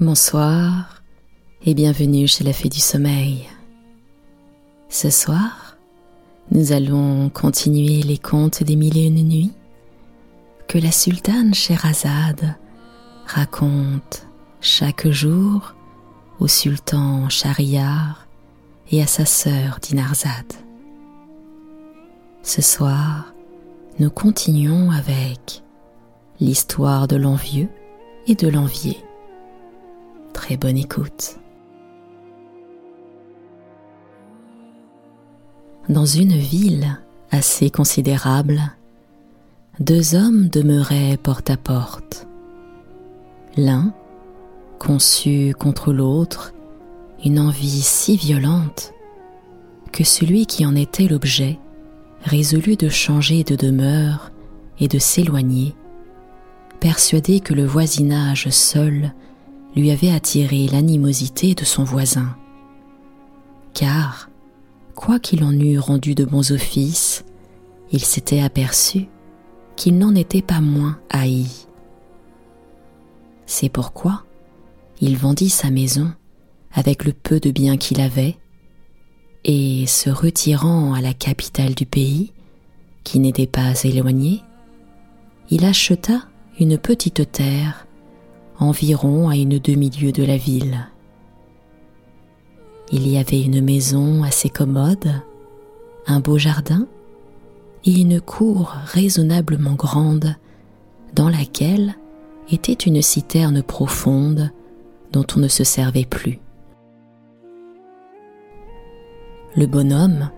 Bonsoir et bienvenue chez la Fée du Sommeil. Ce soir, nous allons continuer les contes des mille et une nuits que la sultane Sherazade raconte chaque jour au sultan Shahriar et à sa sœur Dinarzade. Ce soir, nous continuons avec l'histoire de l'envieux et de l'envié. Très bonne écoute. Dans une ville assez considérable, deux hommes demeuraient porte à porte. L'un conçut contre l'autre une envie si violente que celui qui en était l'objet résolut de changer de demeure et de s'éloigner, persuadé que le voisinage seul lui avait attiré l'animosité de son voisin. Car, quoi qu'il en eût rendu de bons offices, il s'était aperçu qu'il n'en était pas moins haï. C'est pourquoi il vendit sa maison avec le peu de biens qu'il avait, et se retirant à la capitale du pays, qui n'était pas éloignée, il acheta une petite terre environ à une demi-lieue de la ville. Il y avait une maison assez commode, un beau jardin et une cour raisonnablement grande dans laquelle était une citerne profonde dont on ne se servait plus. Le bonhomme,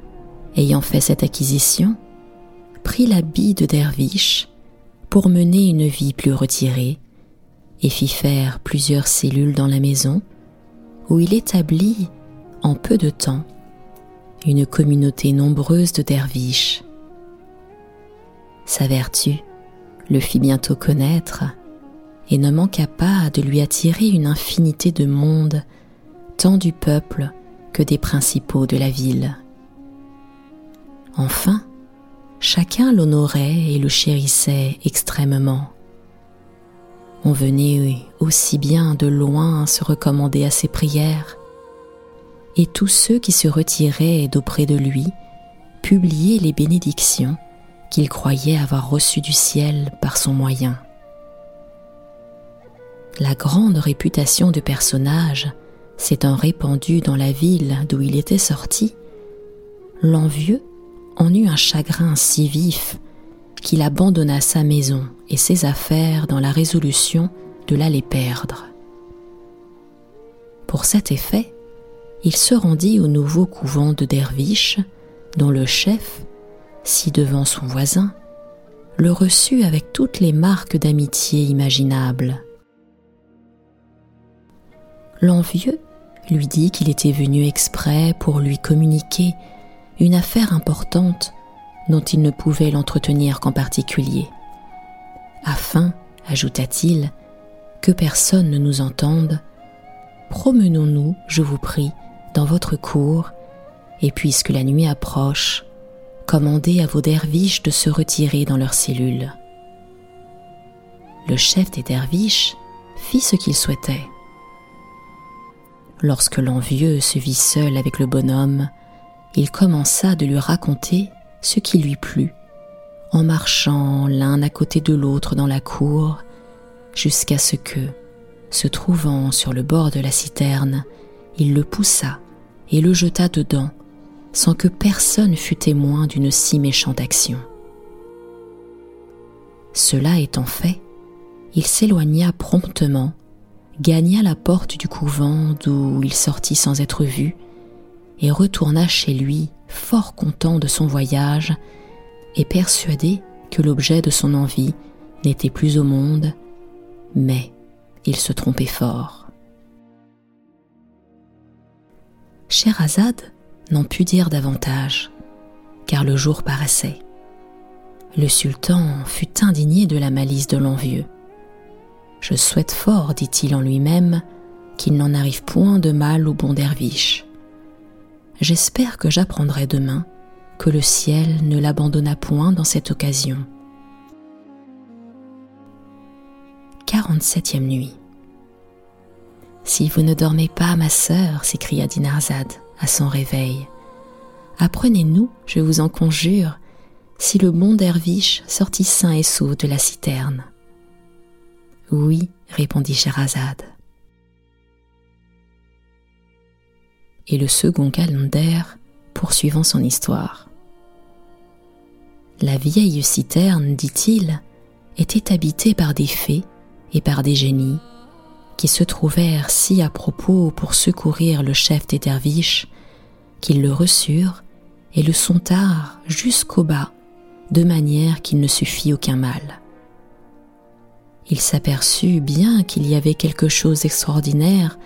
ayant fait cette acquisition, prit l'habit de derviche pour mener une vie plus retirée et fit faire plusieurs cellules dans la maison où il établit en peu de temps une communauté nombreuse de derviches. Sa vertu le fit bientôt connaître et ne manqua pas de lui attirer une infinité de monde, tant du peuple que des principaux de la ville. Enfin, chacun l'honorait et le chérissait extrêmement. On venait aussi bien de loin se recommander à ses prières, et tous ceux qui se retiraient d'auprès de lui publiaient les bénédictions qu'il croyait avoir reçues du ciel par son moyen. La grande réputation de personnage s'étant répandue dans la ville d'où il était sorti, l'envieux en eut un chagrin si vif qu'il abandonna sa maison et ses affaires dans la résolution de l'aller perdre. Pour cet effet, il se rendit au nouveau couvent de derviches, dont le chef, si devant son voisin, le reçut avec toutes les marques d'amitié imaginables l'envieux lui dit qu'il était venu exprès pour lui communiquer une affaire importante dont il ne pouvait l'entretenir qu'en particulier, afin, ajouta-t-il, que personne ne nous entende, promenons-nous, je vous prie, dans votre cour, et puisque la nuit approche, commandez à vos derviches de se retirer dans leurs cellules. Le chef des derviches fit ce qu'il souhaitait. Lorsque l'envieux se vit seul avec le bonhomme, il commença de lui raconter ce qui lui plut, en marchant l'un à côté de l'autre dans la cour, jusqu'à ce que, se trouvant sur le bord de la citerne, il le poussa et le jeta dedans, sans que personne fût témoin d'une si méchante action. Cela étant fait, il s'éloigna promptement gagna la porte du couvent d'où il sortit sans être vu, et retourna chez lui fort content de son voyage et persuadé que l'objet de son envie n'était plus au monde, mais il se trompait fort. Scheherazade n'en put dire davantage, car le jour paraissait. Le sultan fut indigné de la malice de l'envieux. Je souhaite fort, dit-il en lui-même, qu'il n'en arrive point de mal au bon derviche. J'espère que j'apprendrai demain que le ciel ne l'abandonna point dans cette occasion. 47e nuit. Si vous ne dormez pas, ma sœur, s'écria Dinarzade à son réveil, apprenez-nous, je vous en conjure, si le bon derviche sortit sain et sauf de la citerne. Oui, répondit Scheherazade. Et le second calender poursuivant son histoire. La vieille citerne, dit-il, était habitée par des fées et par des génies qui se trouvèrent si à propos pour secourir le chef des derviches qu'ils le reçurent et le sontard jusqu'au bas de manière qu'il ne suffit aucun mal. Il s'aperçut bien qu'il y avait quelque chose d'extraordinaire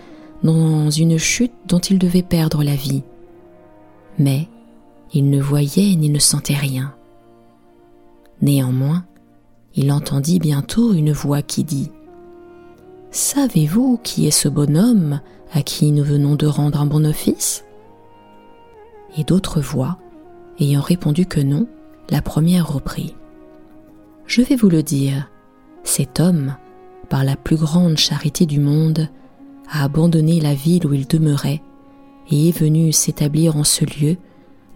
dans une chute dont il devait perdre la vie, mais il ne voyait ni ne sentait rien. Néanmoins, il entendit bientôt une voix qui dit Savez-vous qui est ce bonhomme à qui nous venons de rendre un bon office? Et d'autres voix, ayant répondu que non, la première reprit. Je vais vous le dire, cet homme, par la plus grande charité du monde, a abandonné la ville où il demeurait et est venu s'établir en ce lieu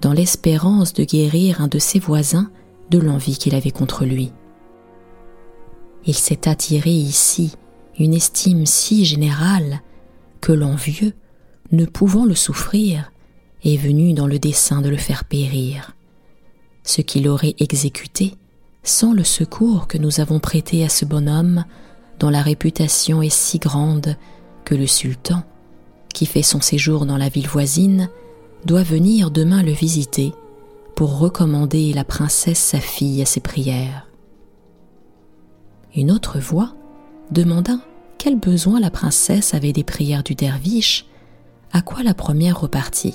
dans l'espérance de guérir un de ses voisins de l'envie qu'il avait contre lui. Il s'est attiré ici une estime si générale que l'envieux, ne pouvant le souffrir, est venu dans le dessein de le faire périr ce qu'il aurait exécuté sans le secours que nous avons prêté à ce bonhomme dont la réputation est si grande le sultan, qui fait son séjour dans la ville voisine, doit venir demain le visiter pour recommander la princesse sa fille à ses prières. Une autre voix demanda quel besoin la princesse avait des prières du derviche, à quoi la première repartit.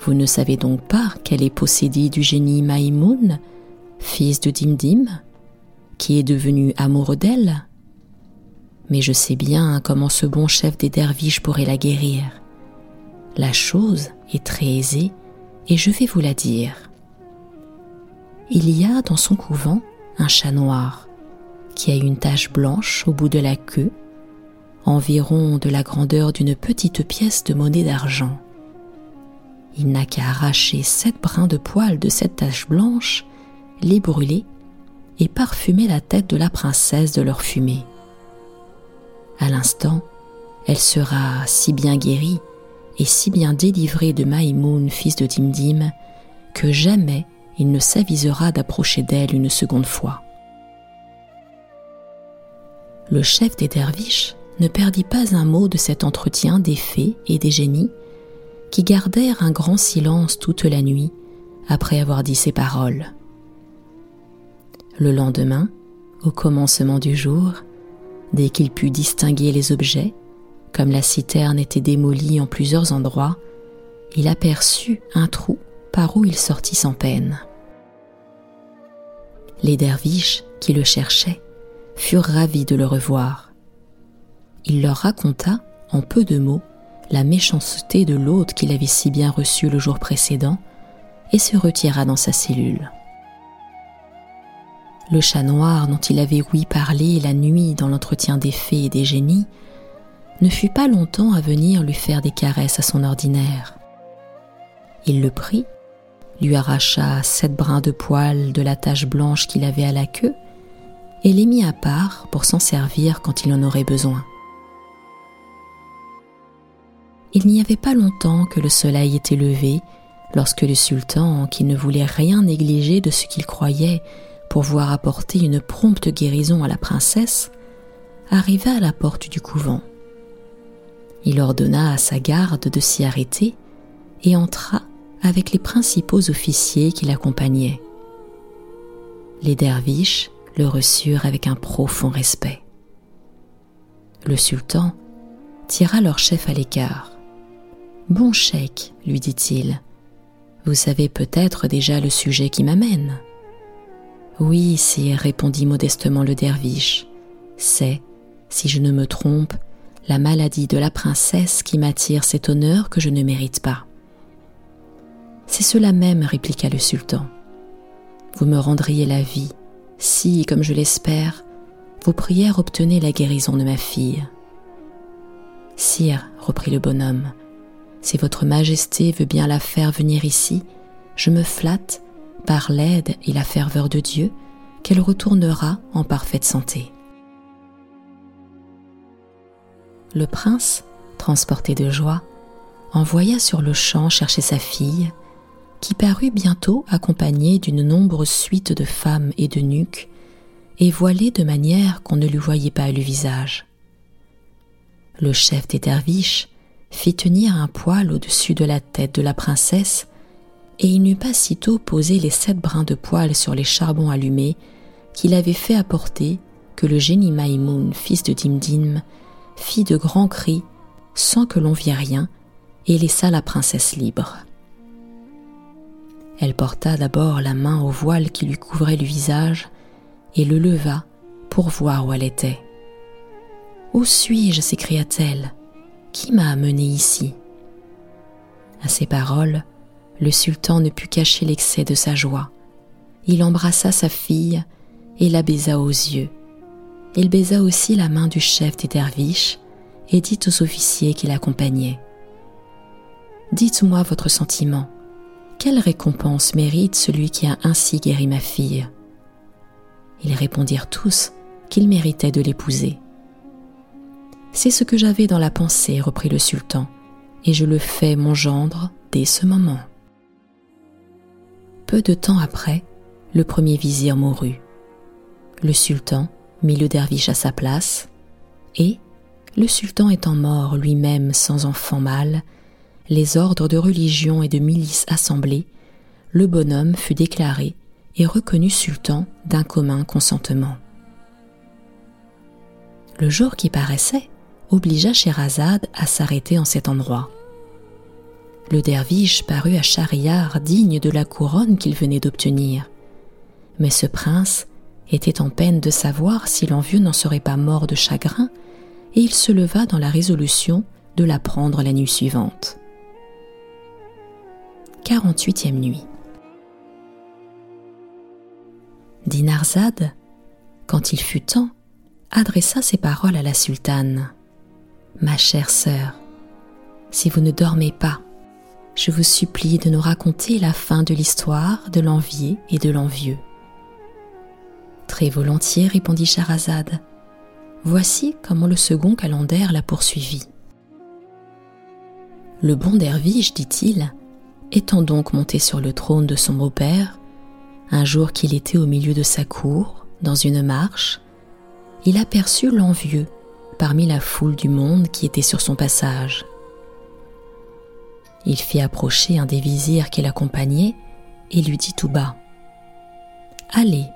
Vous ne savez donc pas qu'elle est possédée du génie Maïmoun, fils de Dimdim, qui est devenu amoureux d'elle? Mais je sais bien comment ce bon chef des derviches pourrait la guérir. La chose est très aisée et je vais vous la dire. Il y a dans son couvent un chat noir qui a une tache blanche au bout de la queue, environ de la grandeur d'une petite pièce de monnaie d'argent. Il n'a qu'à arracher sept brins de poils de cette tache blanche, les brûler et parfumer la tête de la princesse de leur fumée. À l'instant, elle sera si bien guérie et si bien délivrée de Maïmoun, fils de Dimdim, que jamais il ne s'avisera d'approcher d'elle une seconde fois. Le chef des derviches ne perdit pas un mot de cet entretien des fées et des génies qui gardèrent un grand silence toute la nuit après avoir dit ces paroles. Le lendemain, au commencement du jour, dès qu'il put distinguer les objets, comme la citerne était démolie en plusieurs endroits, il aperçut un trou par où il sortit sans peine. Les derviches qui le cherchaient furent ravis de le revoir. Il leur raconta, en peu de mots, la méchanceté de l'hôte qu'il avait si bien reçu le jour précédent et se retira dans sa cellule. Le chat noir dont il avait ouï parler la nuit dans l'entretien des fées et des génies ne fut pas longtemps à venir lui faire des caresses à son ordinaire. Il le prit, lui arracha sept brins de poil de la tache blanche qu'il avait à la queue et les mit à part pour s'en servir quand il en aurait besoin. Il n'y avait pas longtemps que le soleil était levé lorsque le sultan, qui ne voulait rien négliger de ce qu'il croyait pouvoir apporter une prompte guérison à la princesse, arriva à la porte du couvent. Il ordonna à sa garde de s'y arrêter et entra avec les principaux officiers qui l'accompagnaient. Les derviches le reçurent avec un profond respect. Le sultan tira leur chef à l'écart Bon cheikh, lui dit-il, vous savez peut-être déjà le sujet qui m'amène. Oui, sire, répondit modestement le derviche. C'est, si je ne me trompe, la maladie de la princesse qui m'attire cet honneur que je ne mérite pas. C'est cela même, répliqua le sultan. Vous me rendriez la vie, si, comme je l'espère, vos prières obtenaient la guérison de ma fille. Sire, reprit le bonhomme, si votre majesté veut bien la faire venir ici, je me flatte, par l'aide et la ferveur de Dieu, qu'elle retournera en parfaite santé. Le prince, transporté de joie, envoya sur le champ chercher sa fille, qui parut bientôt accompagnée d'une nombreuse suite de femmes et de nuques, et voilée de manière qu'on ne lui voyait pas le visage. Le chef des derviches fit tenir un poil au-dessus de la tête de la princesse, et il n'eut pas sitôt posé les sept brins de poil sur les charbons allumés qu'il avait fait apporter que le génie Maïmoun, fils de Dimdim, fit de grands cris sans que l'on vît rien et laissa la princesse libre. Elle porta d'abord la main au voile qui lui couvrait le visage et le leva pour voir où elle était. Où suis-je s'écria-t-elle? Qui m'a amenée ici? À ces paroles, le sultan ne put cacher l'excès de sa joie. Il embrassa sa fille et la baisa aux yeux. Il baisa aussi la main du chef des derviches et dit aux officiers qui l'accompagnaient Dites-moi votre sentiment. Quelle récompense mérite celui qui a ainsi guéri ma fille? Ils répondirent tous qu'il méritait de l'épouser. C'est ce que j'avais dans la pensée, reprit le sultan, et je le fais mon gendre dès ce moment. Peu de temps après, le premier vizir mourut. Le sultan mit le derviche à sa place, et, le sultan étant mort lui-même sans enfant mâle, les ordres de religion et de milice assemblés, le bonhomme fut déclaré et reconnu sultan d'un commun consentement. Le jour qui paraissait, obligea Scheherazade à s'arrêter en cet endroit. Le derviche parut à Schahriar digne de la couronne qu'il venait d'obtenir. Mais ce prince était en peine de savoir si l'envieux n'en serait pas mort de chagrin, et il se leva dans la résolution de la prendre la nuit suivante. 48e nuit. Dinarzade, quand il fut temps, adressa ces paroles à la sultane. Ma chère sœur, si vous ne dormez pas, je vous supplie de nous raconter la fin de l'histoire de l'envié et de l'envieux. Très volontiers, répondit Charazade. Voici comment le second calendrier la poursuivit. Le bon derviche, dit-il, étant donc monté sur le trône de son beau-père, un jour qu'il était au milieu de sa cour, dans une marche, il aperçut l'envieux parmi la foule du monde qui était sur son passage. Il fit approcher un des vizirs qui l'accompagnait et lui dit tout bas Allez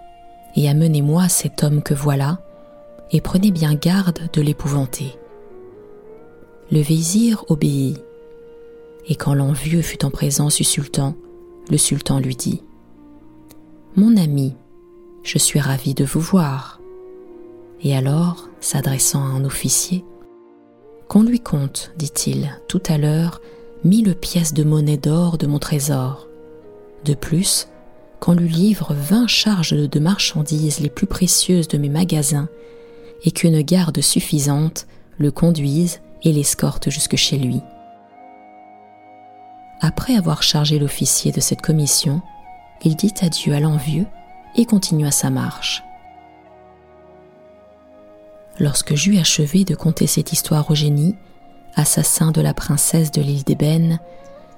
et amenez-moi cet homme que voilà, et prenez bien garde de l'épouvanter. Le vizir obéit, et quand l'envieux fut en présence du sultan, le sultan lui dit Mon ami, je suis ravi de vous voir. Et alors, s'adressant à un officier, Qu'on lui compte, dit-il, tout à l'heure, mille pièces de monnaie d'or de mon trésor. De plus, qu'on lui livre vingt charges de marchandises les plus précieuses de mes magasins, et qu'une garde suffisante le conduise et l'escorte jusque chez lui. Après avoir chargé l'officier de cette commission, il dit adieu à l'envieux et continua sa marche. Lorsque j'eus achevé de conter cette histoire au génie, assassin de la princesse de l'île d'Ébène,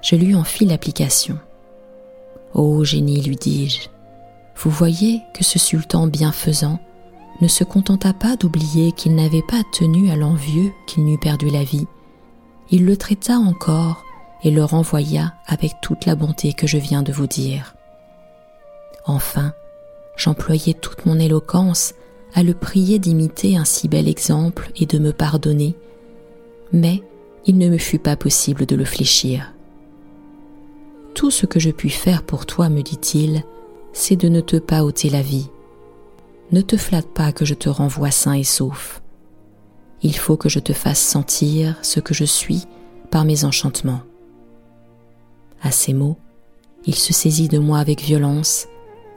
je lui en fis l'application. Ô génie, lui dis-je, vous voyez que ce sultan bienfaisant ne se contenta pas d'oublier qu'il n'avait pas tenu à l'envieux qu'il n'eût perdu la vie. Il le traita encore et le renvoya avec toute la bonté que je viens de vous dire. Enfin, j'employai toute mon éloquence à le prier d'imiter un si bel exemple et de me pardonner, mais il ne me fut pas possible de le fléchir. Tout ce que je puis faire pour toi, me dit-il, c'est de ne te pas ôter la vie. Ne te flatte pas que je te renvoie sain et sauf. Il faut que je te fasse sentir ce que je suis par mes enchantements. À ces mots, il se saisit de moi avec violence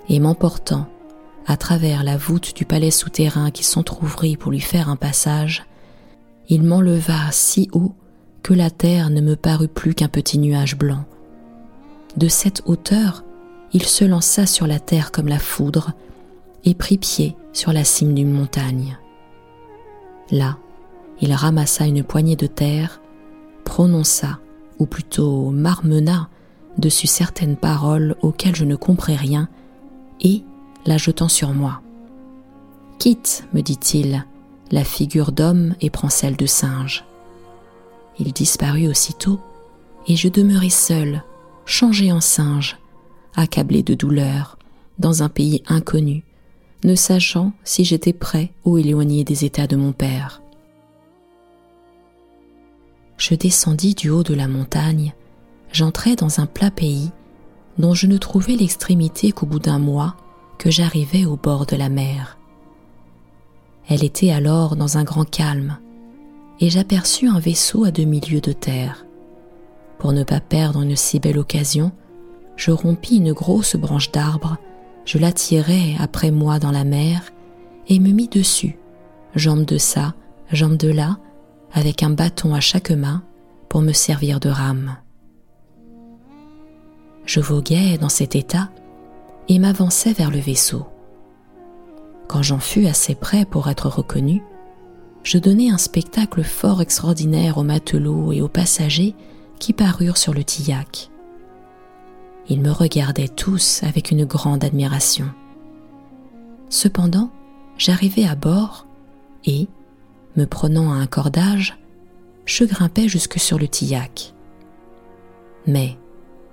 et m'emportant à travers la voûte du palais souterrain qui s'entr'ouvrit pour lui faire un passage, il m'enleva si haut que la terre ne me parut plus qu'un petit nuage blanc. De cette hauteur, il se lança sur la terre comme la foudre et prit pied sur la cime d'une montagne. Là, il ramassa une poignée de terre, prononça, ou plutôt marmonna, dessus certaines paroles auxquelles je ne compris rien, et, la jetant sur moi. Quitte, me dit-il, la figure d'homme et prends celle de singe. Il disparut aussitôt, et je demeurai seul, changé en singe, accablé de douleur, dans un pays inconnu, ne sachant si j'étais près ou éloigné des états de mon père. Je descendis du haut de la montagne, j'entrai dans un plat pays dont je ne trouvais l'extrémité qu'au bout d'un mois que j'arrivais au bord de la mer. Elle était alors dans un grand calme, et j'aperçus un vaisseau à demi-lieue de terre. Pour ne pas perdre une si belle occasion, je rompis une grosse branche d'arbre, je la tirai après moi dans la mer et me mis dessus, jambe de ça, jambe de là, avec un bâton à chaque main pour me servir de rame. Je voguais dans cet état et m'avançais vers le vaisseau. Quand j'en fus assez près pour être reconnu, je donnai un spectacle fort extraordinaire aux matelots et aux passagers qui parurent sur le tillac. Ils me regardaient tous avec une grande admiration. Cependant, j'arrivai à bord et, me prenant à un cordage, je grimpai jusque sur le tillac. Mais,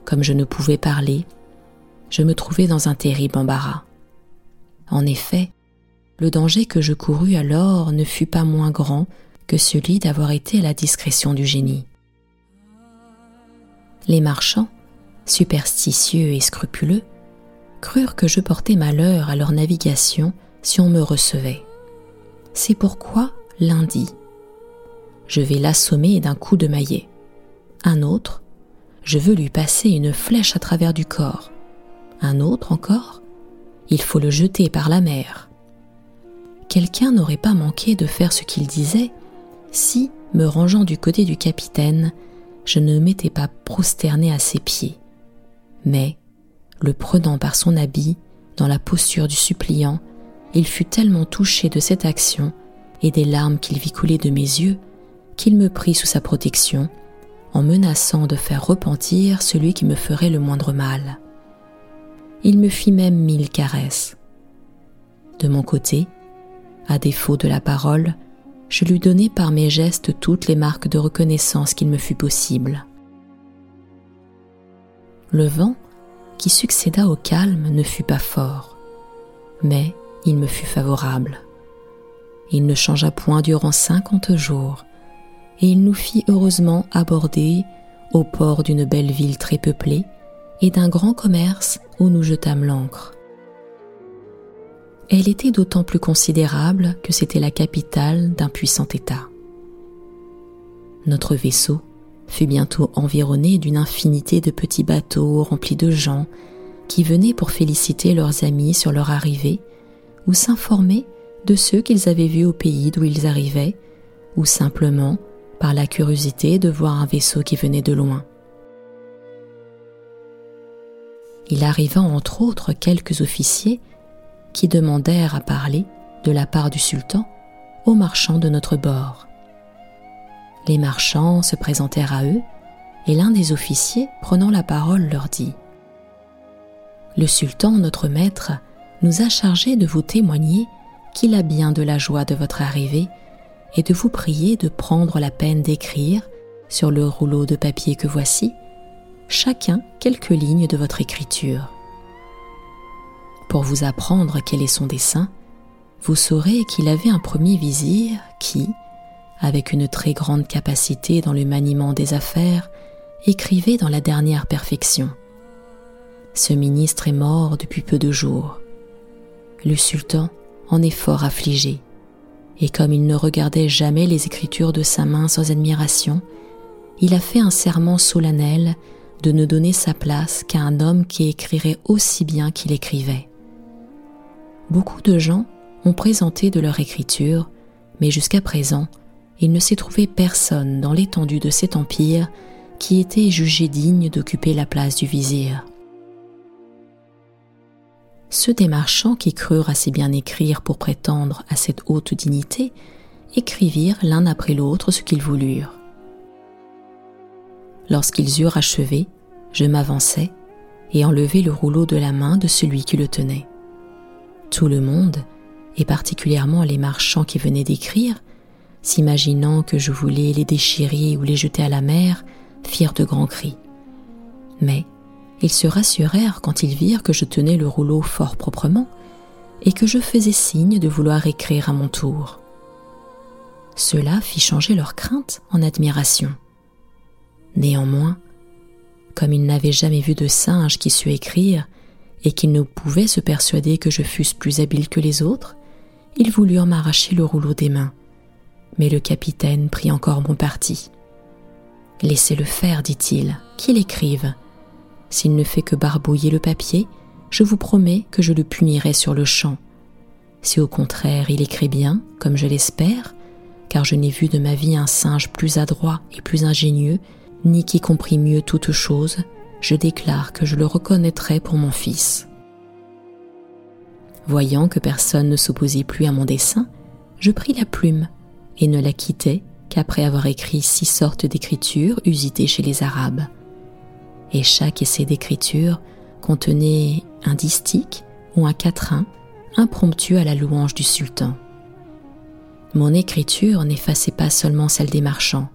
comme je ne pouvais parler, je me trouvais dans un terrible embarras. En effet, le danger que je courus alors ne fut pas moins grand que celui d'avoir été à la discrétion du génie. Les marchands, superstitieux et scrupuleux, crurent que je portais malheur à leur navigation si on me recevait. C'est pourquoi l'un dit Je vais l'assommer d'un coup de maillet. Un autre Je veux lui passer une flèche à travers du corps. Un autre encore Il faut le jeter par la mer quelqu'un n'aurait pas manqué de faire ce qu'il disait si, me rangeant du côté du capitaine, je ne m'étais pas prosterné à ses pieds. Mais, le prenant par son habit, dans la posture du suppliant, il fut tellement touché de cette action et des larmes qu'il vit couler de mes yeux qu'il me prit sous sa protection, en menaçant de faire repentir celui qui me ferait le moindre mal. Il me fit même mille caresses. De mon côté, à défaut de la parole, je lui donnai par mes gestes toutes les marques de reconnaissance qu'il me fut possible. Le vent, qui succéda au calme, ne fut pas fort, mais il me fut favorable. Il ne changea point durant cinquante jours, et il nous fit heureusement aborder au port d'une belle ville très peuplée et d'un grand commerce où nous jetâmes l'ancre. Elle était d'autant plus considérable que c'était la capitale d'un puissant État. Notre vaisseau fut bientôt environné d'une infinité de petits bateaux remplis de gens qui venaient pour féliciter leurs amis sur leur arrivée ou s'informer de ceux qu'ils avaient vus au pays d'où ils arrivaient ou simplement par la curiosité de voir un vaisseau qui venait de loin. Il arriva entre autres quelques officiers qui demandèrent à parler, de la part du sultan, aux marchands de notre bord. Les marchands se présentèrent à eux, et l'un des officiers, prenant la parole, leur dit Le sultan, notre maître, nous a chargé de vous témoigner qu'il a bien de la joie de votre arrivée et de vous prier de prendre la peine d'écrire, sur le rouleau de papier que voici, chacun quelques lignes de votre écriture pour vous apprendre quel est son dessein, vous saurez qu'il avait un premier vizir qui, avec une très grande capacité dans le maniement des affaires, écrivait dans la dernière perfection. Ce ministre est mort depuis peu de jours. Le sultan en est fort affligé, et comme il ne regardait jamais les écritures de sa main sans admiration, il a fait un serment solennel de ne donner sa place qu'à un homme qui écrirait aussi bien qu'il écrivait. Beaucoup de gens ont présenté de leur écriture, mais jusqu'à présent, il ne s'est trouvé personne dans l'étendue de cet empire qui était jugé digne d'occuper la place du vizir. Ceux des marchands qui crurent assez bien écrire pour prétendre à cette haute dignité écrivirent l'un après l'autre ce qu'ils voulurent. Lorsqu'ils eurent achevé, je m'avançai et enlevai le rouleau de la main de celui qui le tenait. Tout le monde, et particulièrement les marchands qui venaient d'écrire, s'imaginant que je voulais les déchirer ou les jeter à la mer, firent de grands cris. Mais ils se rassurèrent quand ils virent que je tenais le rouleau fort proprement et que je faisais signe de vouloir écrire à mon tour. Cela fit changer leur crainte en admiration. Néanmoins, comme ils n'avaient jamais vu de singe qui sût écrire et qu'ils ne pouvaient se persuader que je fusse plus habile que les autres, ils voulurent m'arracher le rouleau des mains. Mais le capitaine prit encore mon parti. Laissez-le faire, dit-il, qu'il écrive. S'il ne fait que barbouiller le papier, je vous promets que je le punirai sur le champ. Si au contraire il écrit bien, comme je l'espère, car je n'ai vu de ma vie un singe plus adroit et plus ingénieux, ni qui comprit mieux toutes choses, je déclare que je le reconnaîtrai pour mon fils. Voyant que personne ne s'opposait plus à mon dessein, je pris la plume et ne la quittai qu'après avoir écrit six sortes d'écritures usitées chez les Arabes. Et chaque essai d'écriture contenait un distique ou un quatrain impromptu à la louange du sultan. Mon écriture n'effaçait pas seulement celle des marchands.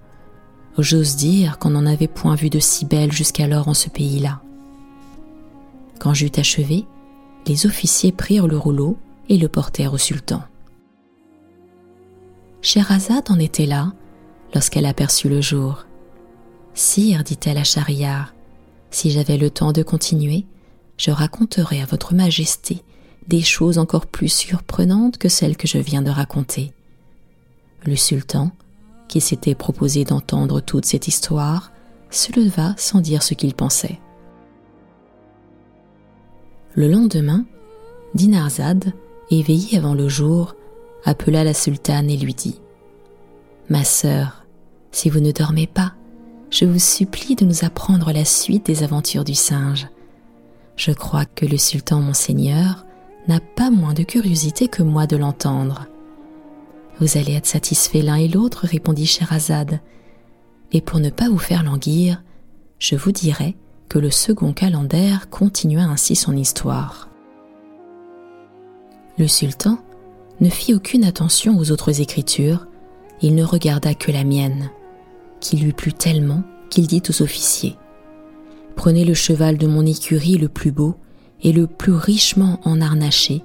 J'ose dire qu'on n'en avait point vu de si belle jusqu'alors en ce pays-là. Quand j'eus achevé, les officiers prirent le rouleau et le portèrent au sultan. Scheherazade en était là lorsqu'elle aperçut le jour. Sire, dit-elle à Schahriar, si j'avais le temps de continuer, je raconterais à votre majesté des choses encore plus surprenantes que celles que je viens de raconter. Le sultan, qui s'était proposé d'entendre toute cette histoire, se leva sans dire ce qu'il pensait. Le lendemain, Dinarzade, éveillée avant le jour, appela la sultane et lui dit Ma sœur, si vous ne dormez pas, je vous supplie de nous apprendre la suite des aventures du singe. Je crois que le sultan mon seigneur n'a pas moins de curiosité que moi de l'entendre. Vous allez être satisfaits l'un et l'autre, répondit Scheherazade. Et pour ne pas vous faire languir, je vous dirai que le second calender continua ainsi son histoire. Le sultan ne fit aucune attention aux autres écritures, il ne regarda que la mienne, qui lui plut tellement qu'il dit aux officiers Prenez le cheval de mon écurie le plus beau et le plus richement enharnaché,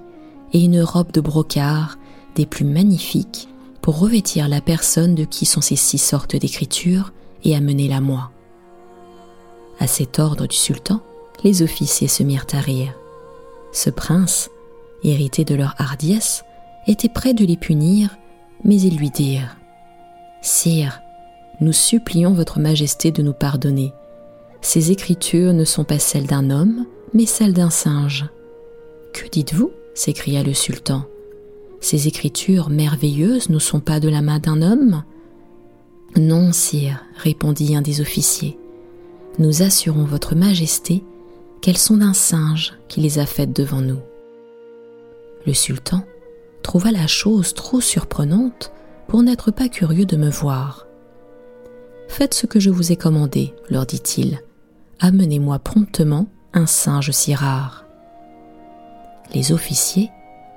et une robe de brocart des plus magnifiques pour revêtir la personne de qui sont ces six sortes d'écritures et amenez-la moi. À cet ordre du sultan, les officiers se mirent à rire. Ce prince, irrité de leur hardiesse, était prêt de les punir, mais ils lui dirent Sire, nous supplions votre majesté de nous pardonner. Ces écritures ne sont pas celles d'un homme, mais celles d'un singe. Que dites-vous? s'écria le sultan. Ces écritures merveilleuses ne sont pas de la main d'un homme? Non, sire, répondit un des officiers nous assurons votre majesté qu'elles sont d'un singe qui les a faites devant nous. Le sultan trouva la chose trop surprenante pour n'être pas curieux de me voir. Faites ce que je vous ai commandé, leur dit-il. Amenez-moi promptement un singe si rare. Les officiers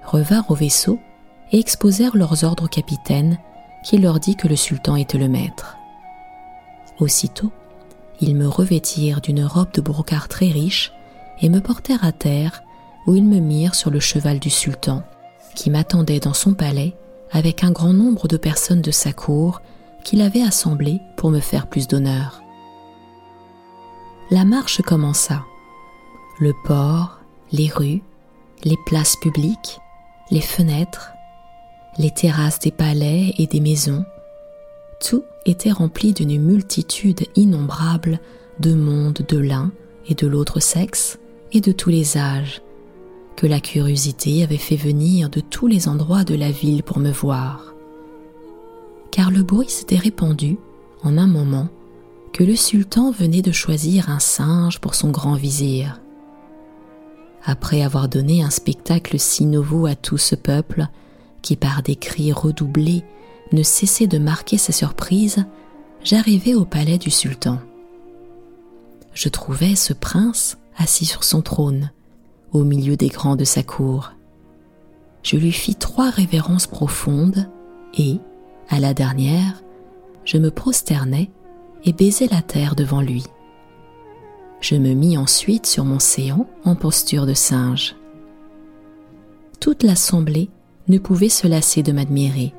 revinrent au vaisseau exposèrent leurs ordres au capitaine, qui leur dit que le sultan était le maître. Aussitôt, ils me revêtirent d'une robe de brocart très riche et me portèrent à terre où ils me mirent sur le cheval du sultan, qui m'attendait dans son palais avec un grand nombre de personnes de sa cour qu'il avait assemblées pour me faire plus d'honneur. La marche commença. Le port, les rues, les places publiques, les fenêtres, les terrasses des palais et des maisons, tout était rempli d'une multitude innombrable de mondes de l'un et de l'autre sexe et de tous les âges, que la curiosité avait fait venir de tous les endroits de la ville pour me voir. car le bruit s'était répandu en un moment que le sultan venait de choisir un singe pour son grand vizir. Après avoir donné un spectacle si nouveau à tout ce peuple, qui par des cris redoublés ne cessait de marquer sa surprise, j'arrivai au palais du sultan. Je trouvai ce prince assis sur son trône, au milieu des grands de sa cour. Je lui fis trois révérences profondes et, à la dernière, je me prosternai et baisai la terre devant lui. Je me mis ensuite sur mon séant en posture de singe. Toute l'assemblée ne pouvait se lasser de m'admirer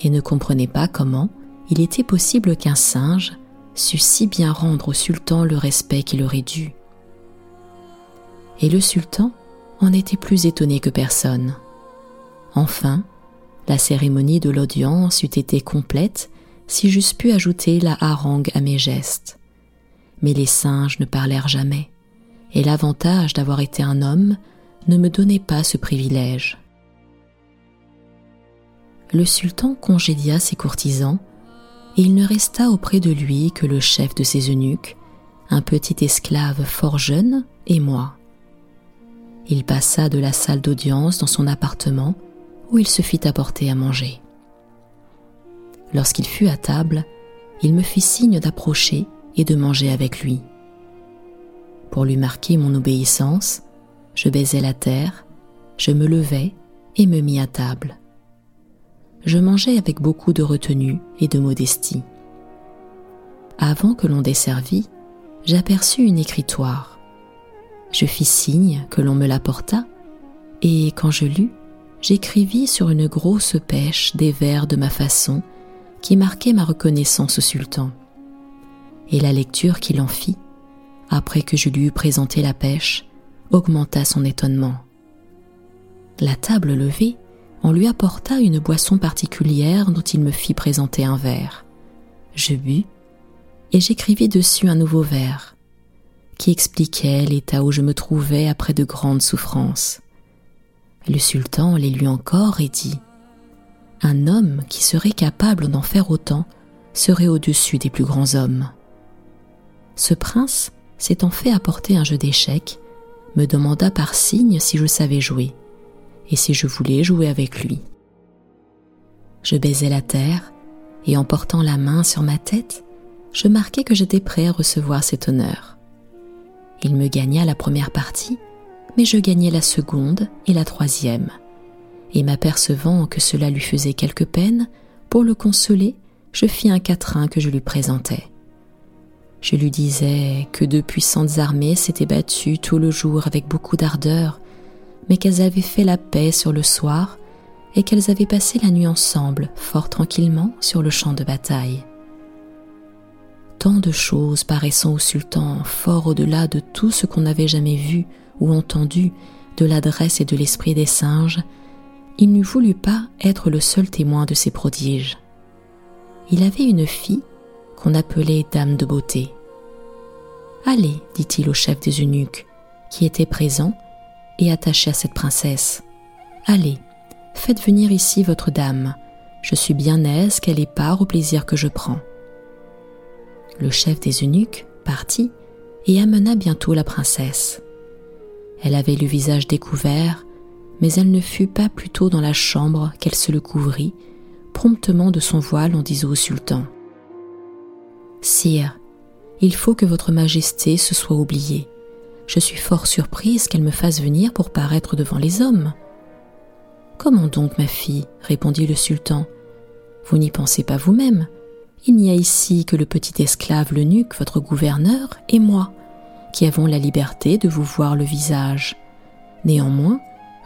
et ne comprenait pas comment il était possible qu'un singe sût si bien rendre au sultan le respect qu'il aurait dû. Et le sultan en était plus étonné que personne. Enfin, la cérémonie de l'audience eût été complète si j'eusse pu ajouter la harangue à mes gestes. Mais les singes ne parlèrent jamais, et l'avantage d'avoir été un homme ne me donnait pas ce privilège. Le sultan congédia ses courtisans, et il ne resta auprès de lui que le chef de ses eunuques, un petit esclave fort jeune, et moi. Il passa de la salle d'audience dans son appartement, où il se fit apporter à manger. Lorsqu'il fut à table, il me fit signe d'approcher et de manger avec lui. Pour lui marquer mon obéissance, je baisai la terre, je me levai et me mis à table. Je mangeais avec beaucoup de retenue et de modestie. Avant que l'on desservît, j'aperçus une écritoire. Je fis signe que l'on me l'apporta, et quand je lus, j'écrivis sur une grosse pêche des vers de ma façon qui marquaient ma reconnaissance au sultan. Et la lecture qu'il en fit, après que je lui eus présenté la pêche, augmenta son étonnement. La table levée, on lui apporta une boisson particulière dont il me fit présenter un verre. Je bus, et j'écrivis dessus un nouveau vers, qui expliquait l'état où je me trouvais après de grandes souffrances. Le sultan les lut encore et dit Un homme qui serait capable d'en faire autant serait au-dessus des plus grands hommes. Ce prince, s'étant fait apporter un jeu d'échecs, me demanda par signe si je savais jouer et si je voulais jouer avec lui? Je baisai la terre et en portant la main sur ma tête, je marquai que j'étais prêt à recevoir cet honneur. Il me gagna la première partie mais je gagnai la seconde et la troisième. Et m'apercevant que cela lui faisait quelque peine, pour le consoler, je fis un quatrain que je lui présentai. Je lui disais que deux puissantes armées s'étaient battues tout le jour avec beaucoup d'ardeur, mais qu'elles avaient fait la paix sur le soir et qu'elles avaient passé la nuit ensemble, fort tranquillement, sur le champ de bataille. Tant de choses paraissant au sultan fort au-delà de tout ce qu'on n'avait jamais vu ou entendu de l'adresse et de l'esprit des singes, il n'eût voulu pas être le seul témoin de ces prodiges. Il avait une fille qu'on appelait Dame de beauté. Allez, dit-il au chef des eunuques, qui était présent et attaché à cette princesse. Allez, faites venir ici votre dame. Je suis bien aise qu'elle ait part au plaisir que je prends. Le chef des eunuques partit et amena bientôt la princesse. Elle avait le visage découvert, mais elle ne fut pas plus tôt dans la chambre qu'elle se le couvrit, promptement de son voile en disant au sultan Sire, il faut que votre majesté se soit oubliée. Je suis fort surprise qu'elle me fasse venir pour paraître devant les hommes. Comment donc, ma fille répondit le sultan. Vous n'y pensez pas vous-même. Il n'y a ici que le petit esclave l'eunuque, votre gouverneur, et moi qui avons la liberté de vous voir le visage. Néanmoins,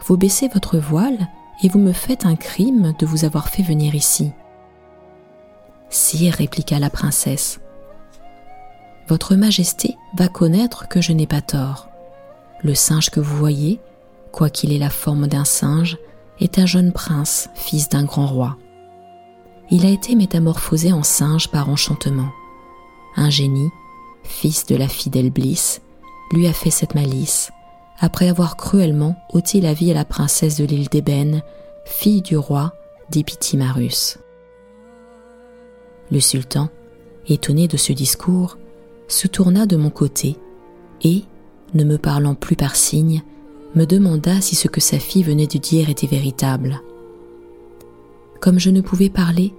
vous baissez votre voile et vous me faites un crime de vous avoir fait venir ici. Sire, répliqua la princesse, Votre Majesté va connaître que je n'ai pas tort. Le singe que vous voyez, quoiqu'il ait la forme d'un singe, est un jeune prince, fils d'un grand roi. Il a été métamorphosé en singe par enchantement. Un génie, fils de la fidèle Bliss, lui a fait cette malice, après avoir cruellement ôté la vie à la princesse de l'île d'Ébène, fille du roi d'Épitimarus. Le sultan, étonné de ce discours, se tourna de mon côté et, ne me parlant plus par signe, me demanda si ce que sa fille venait de dire était véritable. Comme je ne pouvais parler,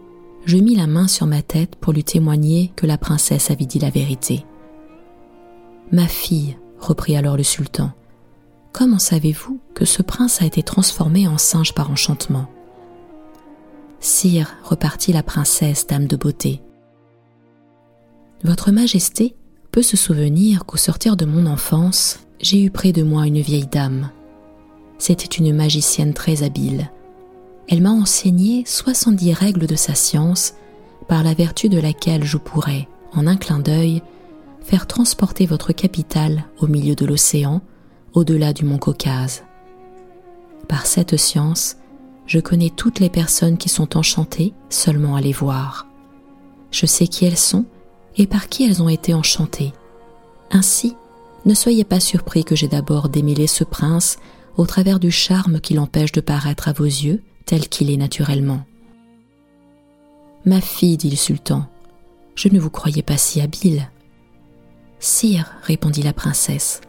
je mis la main sur ma tête pour lui témoigner que la princesse avait dit la vérité. Ma fille, reprit alors le sultan, comment savez-vous que ce prince a été transformé en singe par enchantement? Sire, repartit la princesse, dame de beauté, Votre Majesté peut se souvenir qu'au sortir de mon enfance, j'ai eu près de moi une vieille dame. C'était une magicienne très habile. Elle m'a enseigné soixante-dix règles de sa science, par la vertu de laquelle je pourrais, en un clin d'œil, faire transporter votre capitale au milieu de l'océan, au-delà du mont Caucase. Par cette science, je connais toutes les personnes qui sont enchantées seulement à les voir. Je sais qui elles sont et par qui elles ont été enchantées. Ainsi, ne soyez pas surpris que j'ai d'abord démêlé ce prince au travers du charme qui l'empêche de paraître à vos yeux tel qu'il est naturellement. Ma fille, dit le sultan, je ne vous croyais pas si habile. Sire, répondit la princesse,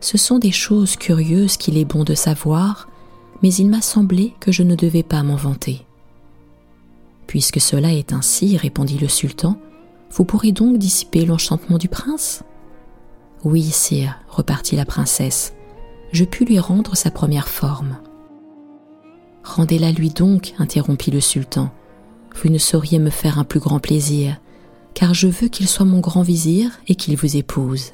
ce sont des choses curieuses qu'il est bon de savoir, mais il m'a semblé que je ne devais pas m'en vanter. Puisque cela est ainsi, répondit le sultan, vous pourrez donc dissiper l'enchantement du prince? Oui, sire, repartit la princesse, je puis lui rendre sa première forme. Rendez-la lui donc, interrompit le sultan. Vous ne sauriez me faire un plus grand plaisir, car je veux qu'il soit mon grand vizir et qu'il vous épouse.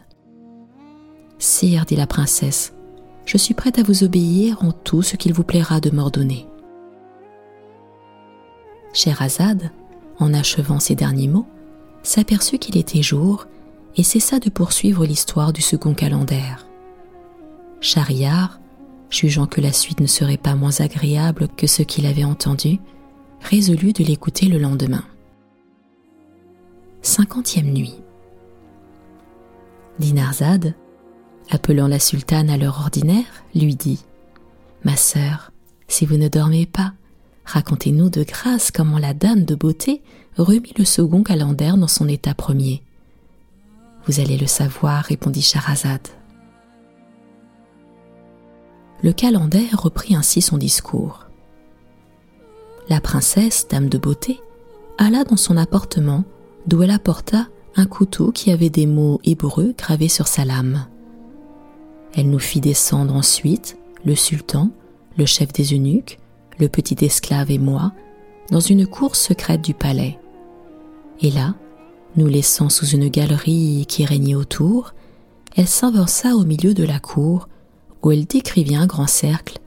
Sire, dit la princesse, je suis prête à vous obéir en tout ce qu'il vous plaira de m'ordonner. Scheherazade, en achevant ces derniers mots, s'aperçut qu'il était jour et cessa de poursuivre l'histoire du second calendrier. Chariard, jugeant que la suite ne serait pas moins agréable que ce qu'il avait entendu, résolut de l'écouter le lendemain. Cinquantième nuit. Dinarzade, appelant la sultane à l'heure ordinaire, lui dit Ma sœur, si vous ne dormez pas, racontez-nous de grâce comment la dame de beauté remit le second calendrier dans son état premier. Vous allez le savoir, répondit Charazade. Le calendrier reprit ainsi son discours. La princesse, dame de beauté, alla dans son appartement d'où elle apporta un couteau qui avait des mots hébreux gravés sur sa lame. Elle nous fit descendre ensuite, le sultan, le chef des eunuques, le petit esclave et moi, dans une cour secrète du palais. Et là, nous laissant sous une galerie qui régnait autour, elle s'avança au milieu de la cour, où elle décrivit un grand cercle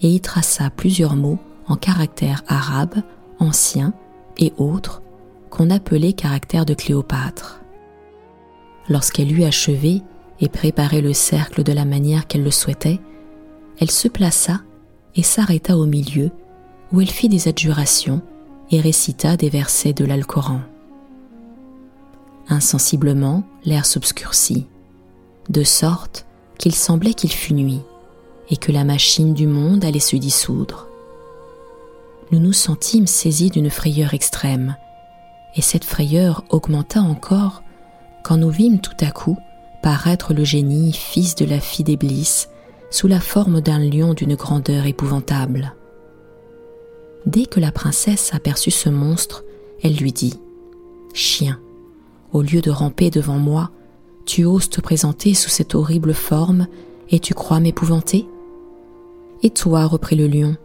et y traça plusieurs mots en caractères arabes, anciens et autres, qu'on appelait caractères de Cléopâtre. Lorsqu'elle eut achevé et préparé le cercle de la manière qu'elle le souhaitait, elle se plaça et s'arrêta au milieu, où elle fit des adjurations et récita des versets de l'Alcoran. Insensiblement, l'air s'obscurcit, de sorte qu'il semblait qu'il fût nuit, et que la machine du monde allait se dissoudre. Nous nous sentîmes saisis d'une frayeur extrême, et cette frayeur augmenta encore quand nous vîmes tout à coup paraître le génie, fils de la fille d'Éblis, sous la forme d'un lion d'une grandeur épouvantable. Dès que la princesse aperçut ce monstre, elle lui dit Chien, au lieu de ramper devant moi, tu oses te présenter sous cette horrible forme et tu crois m'épouvanter? Et toi, reprit le lion,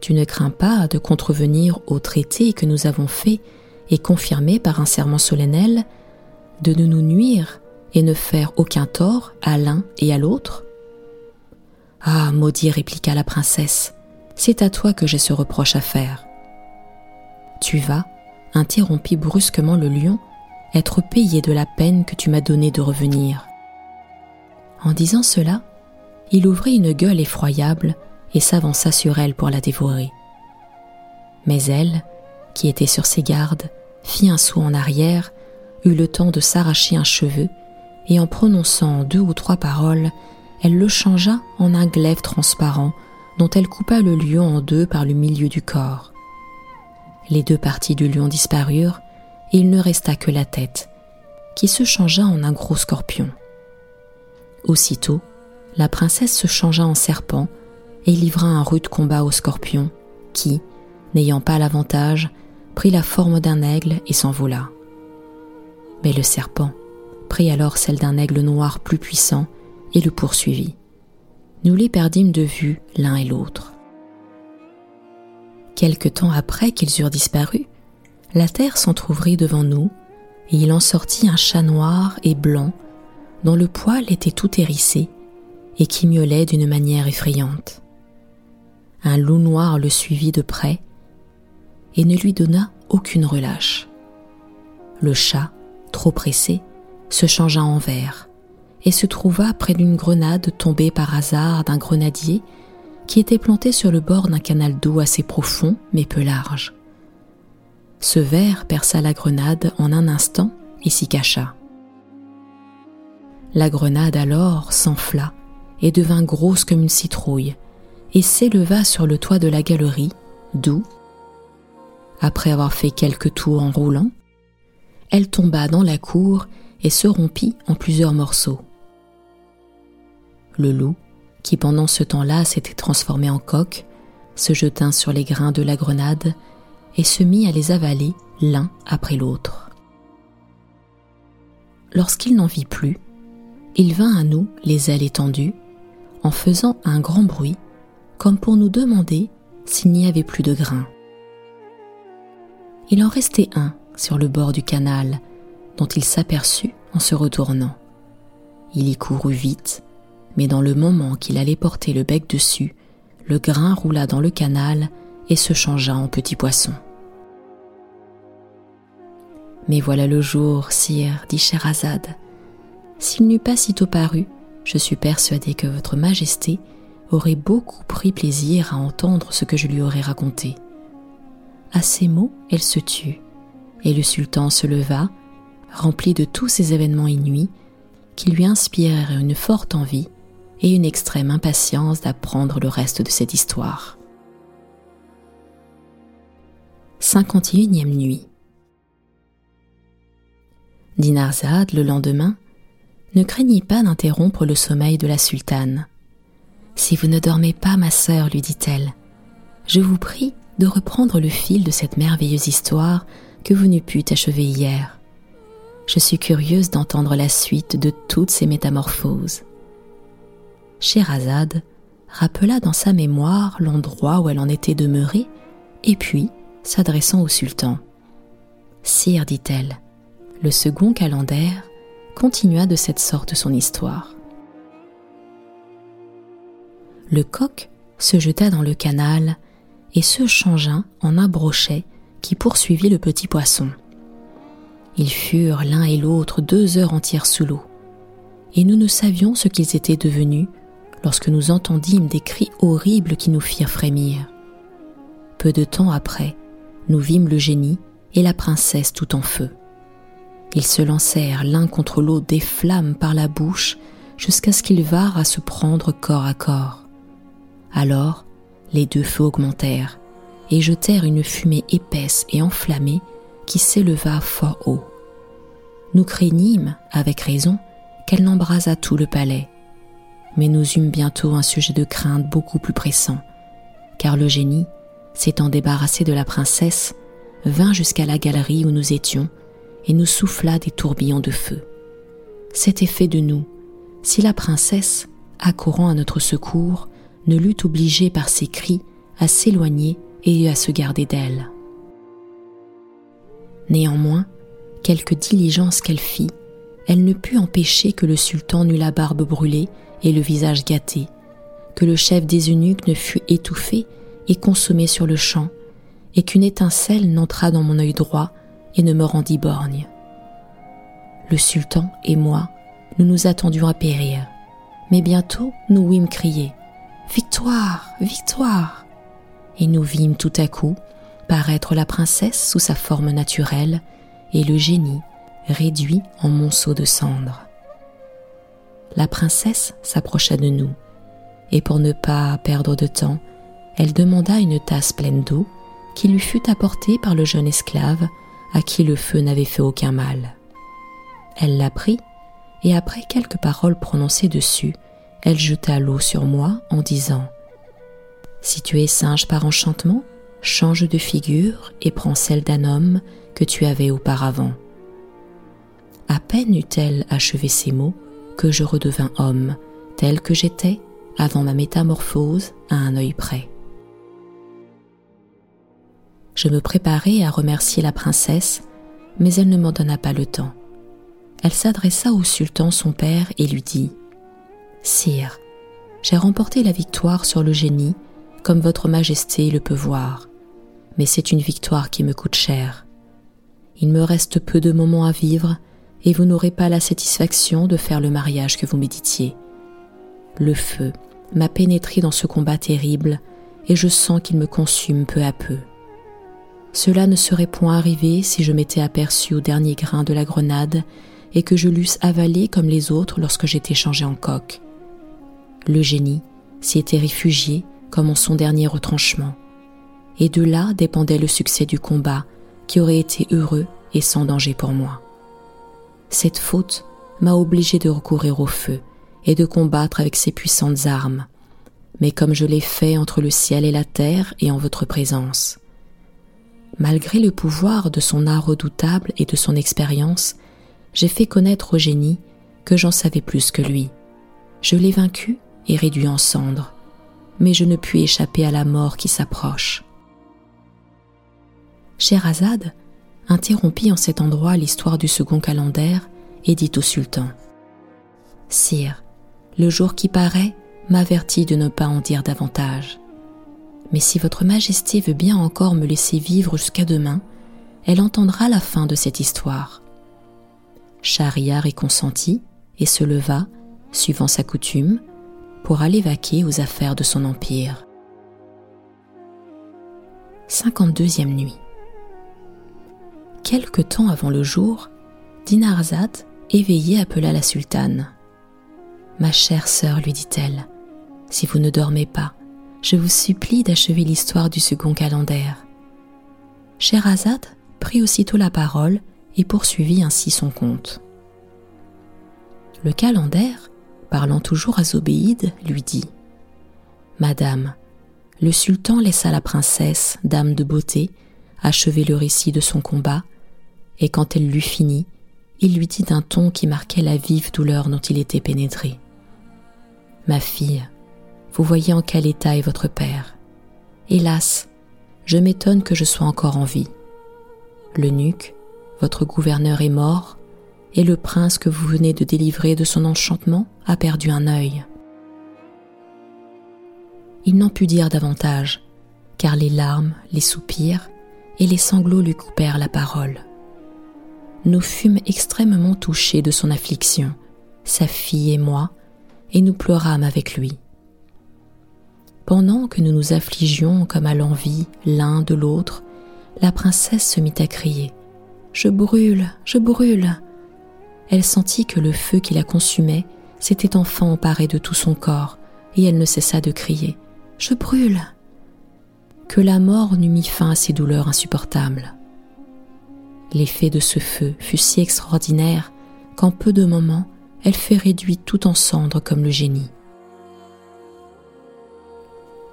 tu ne crains pas de contrevenir au traité que nous avons fait et confirmé par un serment solennel de ne nous nuire et ne faire aucun tort à l'un et à l'autre? Ah, maudit, répliqua la princesse, c'est à toi que j'ai ce reproche à faire. Tu vas, interrompit brusquement le lion, être payé de la peine que tu m'as donnée de revenir. En disant cela, il ouvrit une gueule effroyable et s'avança sur elle pour la dévorer. Mais elle, qui était sur ses gardes, fit un saut en arrière, eut le temps de s'arracher un cheveu, et en prononçant deux ou trois paroles, elle le changea en un glaive transparent dont elle coupa le lion en deux par le milieu du corps. Les deux parties du lion disparurent, et il ne resta que la tête, qui se changea en un gros scorpion. Aussitôt, la princesse se changea en serpent et livra un rude combat au scorpion, qui, n'ayant pas l'avantage, prit la forme d'un aigle et s'envola. Mais le serpent prit alors celle d'un aigle noir plus puissant et le poursuivit. Nous les perdîmes de vue l'un et l'autre. Quelque temps après qu'ils eurent disparu, la terre s'entr'ouvrit devant nous, et il en sortit un chat noir et blanc, dont le poil était tout hérissé, et qui miaulait d'une manière effrayante. Un loup noir le suivit de près, et ne lui donna aucune relâche. Le chat, trop pressé, se changea en verre, et se trouva près d'une grenade tombée par hasard d'un grenadier qui était planté sur le bord d'un canal d'eau assez profond mais peu large. Ce ver perça la grenade en un instant et s'y cacha. La grenade alors s'enfla et devint grosse comme une citrouille, et s'éleva sur le toit de la galerie, d'où, après avoir fait quelques tours en roulant, elle tomba dans la cour et se rompit en plusieurs morceaux. Le loup, qui pendant ce temps-là s'était transformé en coq, se jeta sur les grains de la grenade et se mit à les avaler l'un après l'autre. Lorsqu'il n'en vit plus, il vint à nous les ailes étendues, en faisant un grand bruit, comme pour nous demander s'il n'y avait plus de grains. Il en restait un sur le bord du canal, dont il s'aperçut en se retournant. Il y courut vite, mais dans le moment qu'il allait porter le bec dessus, le grain roula dans le canal et se changea en petit poisson. Mais voilà le jour, sire, dit Scheherazade. S'il n'eût pas sitôt paru, je suis persuadée que votre majesté aurait beaucoup pris plaisir à entendre ce que je lui aurais raconté. À ces mots, elle se tut, et le sultan se leva, rempli de tous ces événements inouïs qui lui inspirèrent une forte envie et une extrême impatience d'apprendre le reste de cette histoire. 51e nuit Dinarzade, le lendemain, ne craignit pas d'interrompre le sommeil de la sultane. Si vous ne dormez pas, ma sœur, lui dit-elle, je vous prie de reprendre le fil de cette merveilleuse histoire que vous n'eûtes pu achever hier. Je suis curieuse d'entendre la suite de toutes ces métamorphoses. Scheherazade rappela dans sa mémoire l'endroit où elle en était demeurée, et puis, s'adressant au sultan. Sire, dit-elle, le second calendrier continua de cette sorte son histoire. Le coq se jeta dans le canal et se changea en un brochet qui poursuivit le petit poisson. Ils furent l'un et l'autre deux heures entières sous l'eau, et nous ne savions ce qu'ils étaient devenus lorsque nous entendîmes des cris horribles qui nous firent frémir. Peu de temps après, nous vîmes le génie et la princesse tout en feu. Ils se lancèrent l'un contre l'autre des flammes par la bouche jusqu'à ce qu'ils vinrent à se prendre corps à corps. Alors, les deux feux augmentèrent et jetèrent une fumée épaisse et enflammée qui s'éleva fort haut. Nous craignîmes, avec raison, qu'elle n'embrasât tout le palais, mais nous eûmes bientôt un sujet de crainte beaucoup plus pressant, car le génie, s'étant débarrassé de la princesse, vint jusqu'à la galerie où nous étions et nous souffla des tourbillons de feu. C'était fait de nous, si la princesse, accourant à notre secours, ne l'eût obligée par ses cris à s'éloigner et à se garder d'elle. Néanmoins, quelque diligence qu'elle fit, elle ne put empêcher que le sultan n'eût la barbe brûlée et le visage gâté, que le chef des eunuques ne fût étouffé et consommé sur le champ, et qu'une étincelle n'entrât dans mon œil droit et ne me rendit borgne. Le sultan et moi, nous nous attendions à périr, mais bientôt nous ouïmes crier Victoire, victoire Et nous vîmes tout à coup paraître la princesse sous sa forme naturelle et le génie réduit en monceau de cendres. La princesse s'approcha de nous, et pour ne pas perdre de temps, elle demanda une tasse pleine d'eau qui lui fut apportée par le jeune esclave à qui le feu n'avait fait aucun mal. Elle la prit, et après quelques paroles prononcées dessus, elle jeta l'eau sur moi en disant Si tu es singe par enchantement, change de figure et prends celle d'un homme que tu avais auparavant. À peine eut-elle achevé ces mots que je redevins homme, tel que j'étais avant ma métamorphose à un œil près. Je me préparai à remercier la princesse, mais elle ne m'en donna pas le temps. Elle s'adressa au sultan son père et lui dit Sire, j'ai remporté la victoire sur le génie, comme votre majesté le peut voir, mais c'est une victoire qui me coûte cher. Il me reste peu de moments à vivre, et vous n'aurez pas la satisfaction de faire le mariage que vous méditiez. Le feu m'a pénétré dans ce combat terrible, et je sens qu'il me consume peu à peu. Cela ne serait point arrivé si je m'étais aperçu au dernier grain de la grenade et que je l'eusse avalé comme les autres lorsque j'étais changé en coq. Le génie s'y était réfugié comme en son dernier retranchement, et de là dépendait le succès du combat qui aurait été heureux et sans danger pour moi. Cette faute m'a obligé de recourir au feu et de combattre avec ses puissantes armes, mais comme je l'ai fait entre le ciel et la terre et en votre présence. Malgré le pouvoir de son art redoutable et de son expérience, j'ai fait connaître au génie que j'en savais plus que lui. Je l'ai vaincu et réduit en cendres, mais je ne puis échapper à la mort qui s'approche. Scheherazade interrompit en cet endroit l'histoire du second calendaire et dit au sultan Sire, le jour qui paraît m'avertit de ne pas en dire davantage. Mais si votre majesté veut bien encore me laisser vivre jusqu'à demain, elle entendra la fin de cette histoire. Shahriar y consentit et se leva, suivant sa coutume, pour aller vaquer aux affaires de son empire. 52e nuit. Quelque temps avant le jour, Dinarzad, éveillée, appela la sultane. Ma chère sœur, lui dit-elle, si vous ne dormez pas, je vous supplie d'achever l'histoire du second calendaire. Scheherazade prit aussitôt la parole et poursuivit ainsi son conte. Le calendaire, parlant toujours à Zobéide, lui dit Madame, le sultan laissa la princesse, dame de beauté, achever le récit de son combat, et quand elle l'eut fini, il lui dit d'un ton qui marquait la vive douleur dont il était pénétré. Ma fille, vous voyez en quel état est votre père. Hélas, je m'étonne que je sois encore en vie. L'eunuque, votre gouverneur est mort, et le prince que vous venez de délivrer de son enchantement a perdu un œil. Il n'en put dire davantage, car les larmes, les soupirs et les sanglots lui coupèrent la parole. Nous fûmes extrêmement touchés de son affliction, sa fille et moi, et nous pleurâmes avec lui. Pendant que nous nous affligions comme à l'envie l'un de l'autre, la princesse se mit à crier je brûle, je brûle. Elle sentit que le feu qui la consumait s'était enfin emparé de tout son corps, et elle ne cessa de crier Je brûle. Que la mort n'eût mis fin à ses douleurs insupportables. L'effet de ce feu fut si extraordinaire qu'en peu de moments, elle fut réduite tout en cendres comme le génie.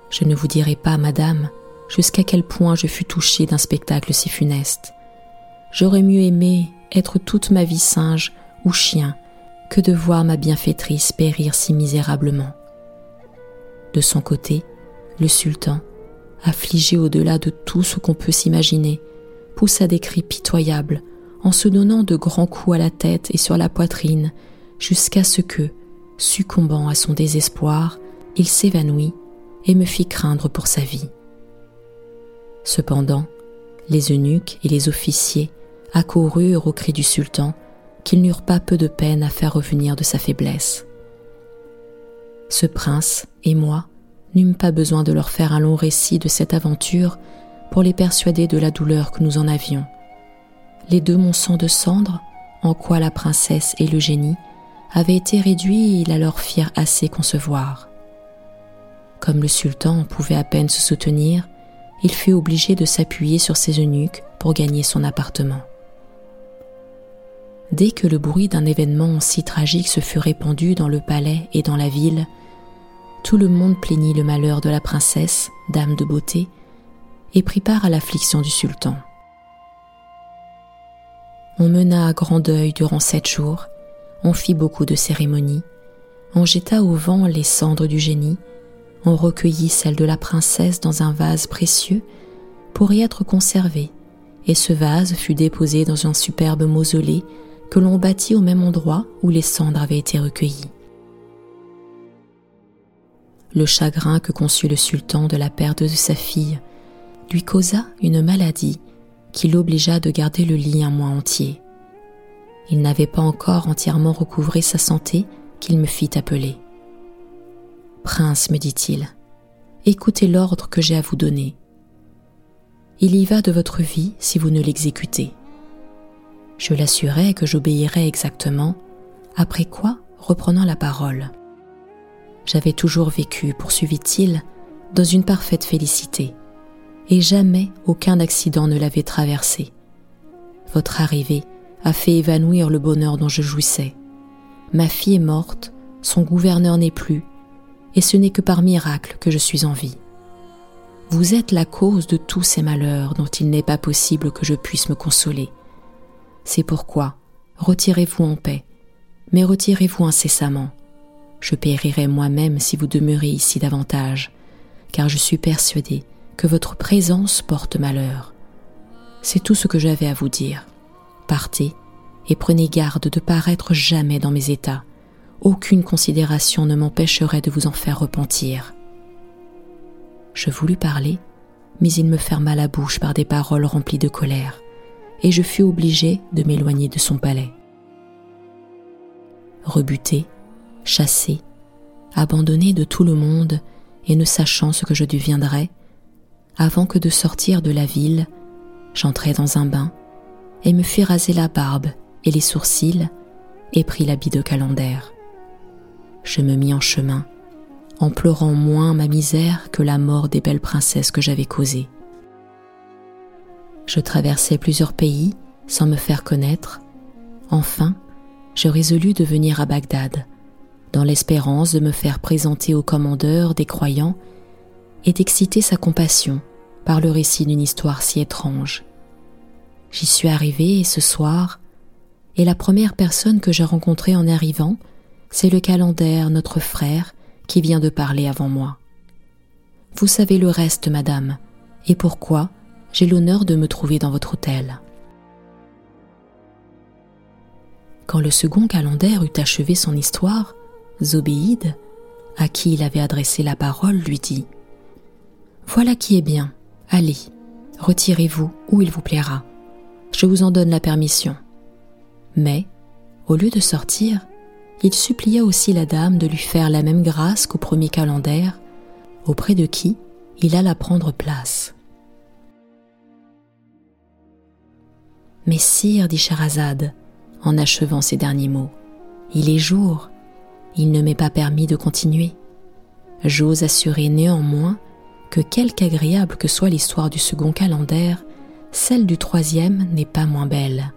Je ne vous dirai pas, madame, jusqu'à quel point je fus touchée d'un spectacle si funeste. J'aurais mieux aimé être toute ma vie singe ou chien que de voir ma bienfaitrice périr si misérablement. De son côté, le sultan, affligé au-delà de tout ce qu'on peut s'imaginer, poussa des cris pitoyables en se donnant de grands coups à la tête et sur la poitrine jusqu'à ce que, succombant à son désespoir, il s'évanouit et me fit craindre pour sa vie. Cependant, les eunuques et les officiers accoururent au cri du sultan qu'ils n'eurent pas peu de peine à faire revenir de sa faiblesse. Ce prince et moi n'eûmes pas besoin de leur faire un long récit de cette aventure pour les persuader de la douleur que nous en avions. Les deux monceaux de cendres, en quoi la princesse et le génie avaient été réduits, la leur firent assez concevoir. Comme le sultan pouvait à peine se soutenir, il fut obligé de s'appuyer sur ses eunuques pour gagner son appartement. Dès que le bruit d'un événement si tragique se fut répandu dans le palais et dans la ville, tout le monde plaignit le malheur de la princesse, dame de beauté, et prit part à l'affliction du sultan. On mena à grand deuil durant sept jours, on fit beaucoup de cérémonies, on jeta au vent les cendres du génie, on recueillit celles de la princesse dans un vase précieux pour y être conservé, et ce vase fut déposé dans un superbe mausolée que l'on bâtit au même endroit où les cendres avaient été recueillies. Le chagrin que conçut le sultan de la perte de sa fille lui causa une maladie qui l'obligea de garder le lit un mois entier. Il n'avait pas encore entièrement recouvré sa santé qu'il me fit appeler. Prince, me dit-il, écoutez l'ordre que j'ai à vous donner. Il y va de votre vie si vous ne l'exécutez. Je l'assurai que j'obéirais exactement, après quoi, reprenant la parole. J'avais toujours vécu, poursuivit-il, dans une parfaite félicité, et jamais aucun accident ne l'avait traversé. Votre arrivée a fait évanouir le bonheur dont je jouissais. Ma fille est morte, son gouverneur n'est plus, et ce n'est que par miracle que je suis en vie. Vous êtes la cause de tous ces malheurs dont il n'est pas possible que je puisse me consoler. C'est pourquoi retirez-vous en paix, mais retirez-vous incessamment. Je périrai moi-même si vous demeurez ici davantage, car je suis persuadé que votre présence porte malheur. C'est tout ce que j'avais à vous dire. Partez et prenez garde de paraître jamais dans mes états. Aucune considération ne m'empêcherait de vous en faire repentir. Je voulus parler, mais il me ferma la bouche par des paroles remplies de colère, et je fus obligé de m'éloigner de son palais. Rebuté, chassé, abandonné de tout le monde et ne sachant ce que je deviendrais, avant que de sortir de la ville, j'entrai dans un bain et me fis raser la barbe et les sourcils et pris l'habit de calendaire. Je me mis en chemin, en pleurant moins ma misère que la mort des belles princesses que j'avais causées. Je traversai plusieurs pays sans me faire connaître. Enfin, je résolus de venir à Bagdad, dans l'espérance de me faire présenter au commandeur des croyants et d'exciter sa compassion par le récit d'une histoire si étrange. J'y suis arrivé et ce soir, et la première personne que j'ai rencontrée en arrivant, c'est le calendaire, notre frère, qui vient de parler avant moi. Vous savez le reste, madame, et pourquoi j'ai l'honneur de me trouver dans votre hôtel? Quand le second calendaire eut achevé son histoire, Zobéide, à qui il avait adressé la parole, lui dit Voilà qui est bien, allez, retirez-vous où il vous plaira. Je vous en donne la permission. Mais, au lieu de sortir, il supplia aussi la dame de lui faire la même grâce qu'au premier calendaire, auprès de qui il alla prendre place. Mais sire, dit Scheherazade, en achevant ces derniers mots, il est jour, il ne m'est pas permis de continuer. J'ose assurer néanmoins que quelque agréable que soit l'histoire du second calendaire, celle du troisième n'est pas moins belle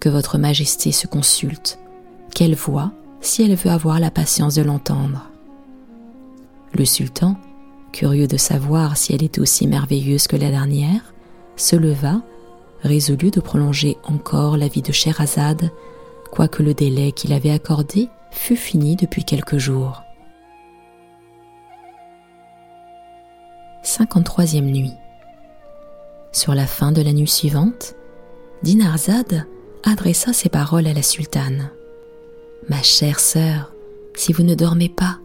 que votre Majesté se consulte, qu'elle voit si elle veut avoir la patience de l'entendre? Le sultan, curieux de savoir si elle était aussi merveilleuse que la dernière, se leva, résolu de prolonger encore la vie de Scheherazade, quoique le délai qu'il avait accordé fût fini depuis quelques jours. 53e nuit. Sur la fin de la nuit suivante, Dinarzade adressa ces paroles à la sultane. Ma chère sœur, si vous ne dormez pas,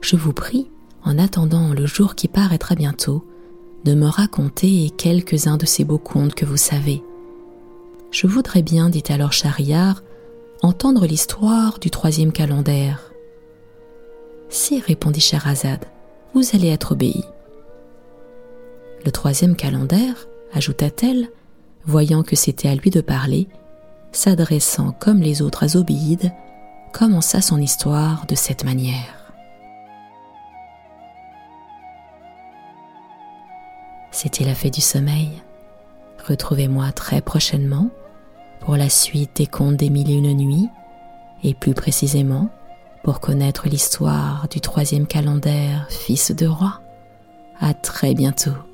je vous prie, en attendant le jour qui paraîtra bientôt, de me raconter quelques-uns de ces beaux contes que vous savez. Je voudrais bien, dit alors Schahriar, entendre l'histoire du troisième calendaire. Si, répondit Scheherazade, vous allez être obéi. Le troisième calendaire, ajouta-t-elle, voyant que c'était à lui de parler, s'adressant comme les autres à Zobéide, commença son histoire de cette manière. C'était la fée du sommeil. Retrouvez-moi très prochainement pour la suite des contes des mille et une nuits et plus précisément pour connaître l'histoire du troisième calendaire fils de roi. À très bientôt.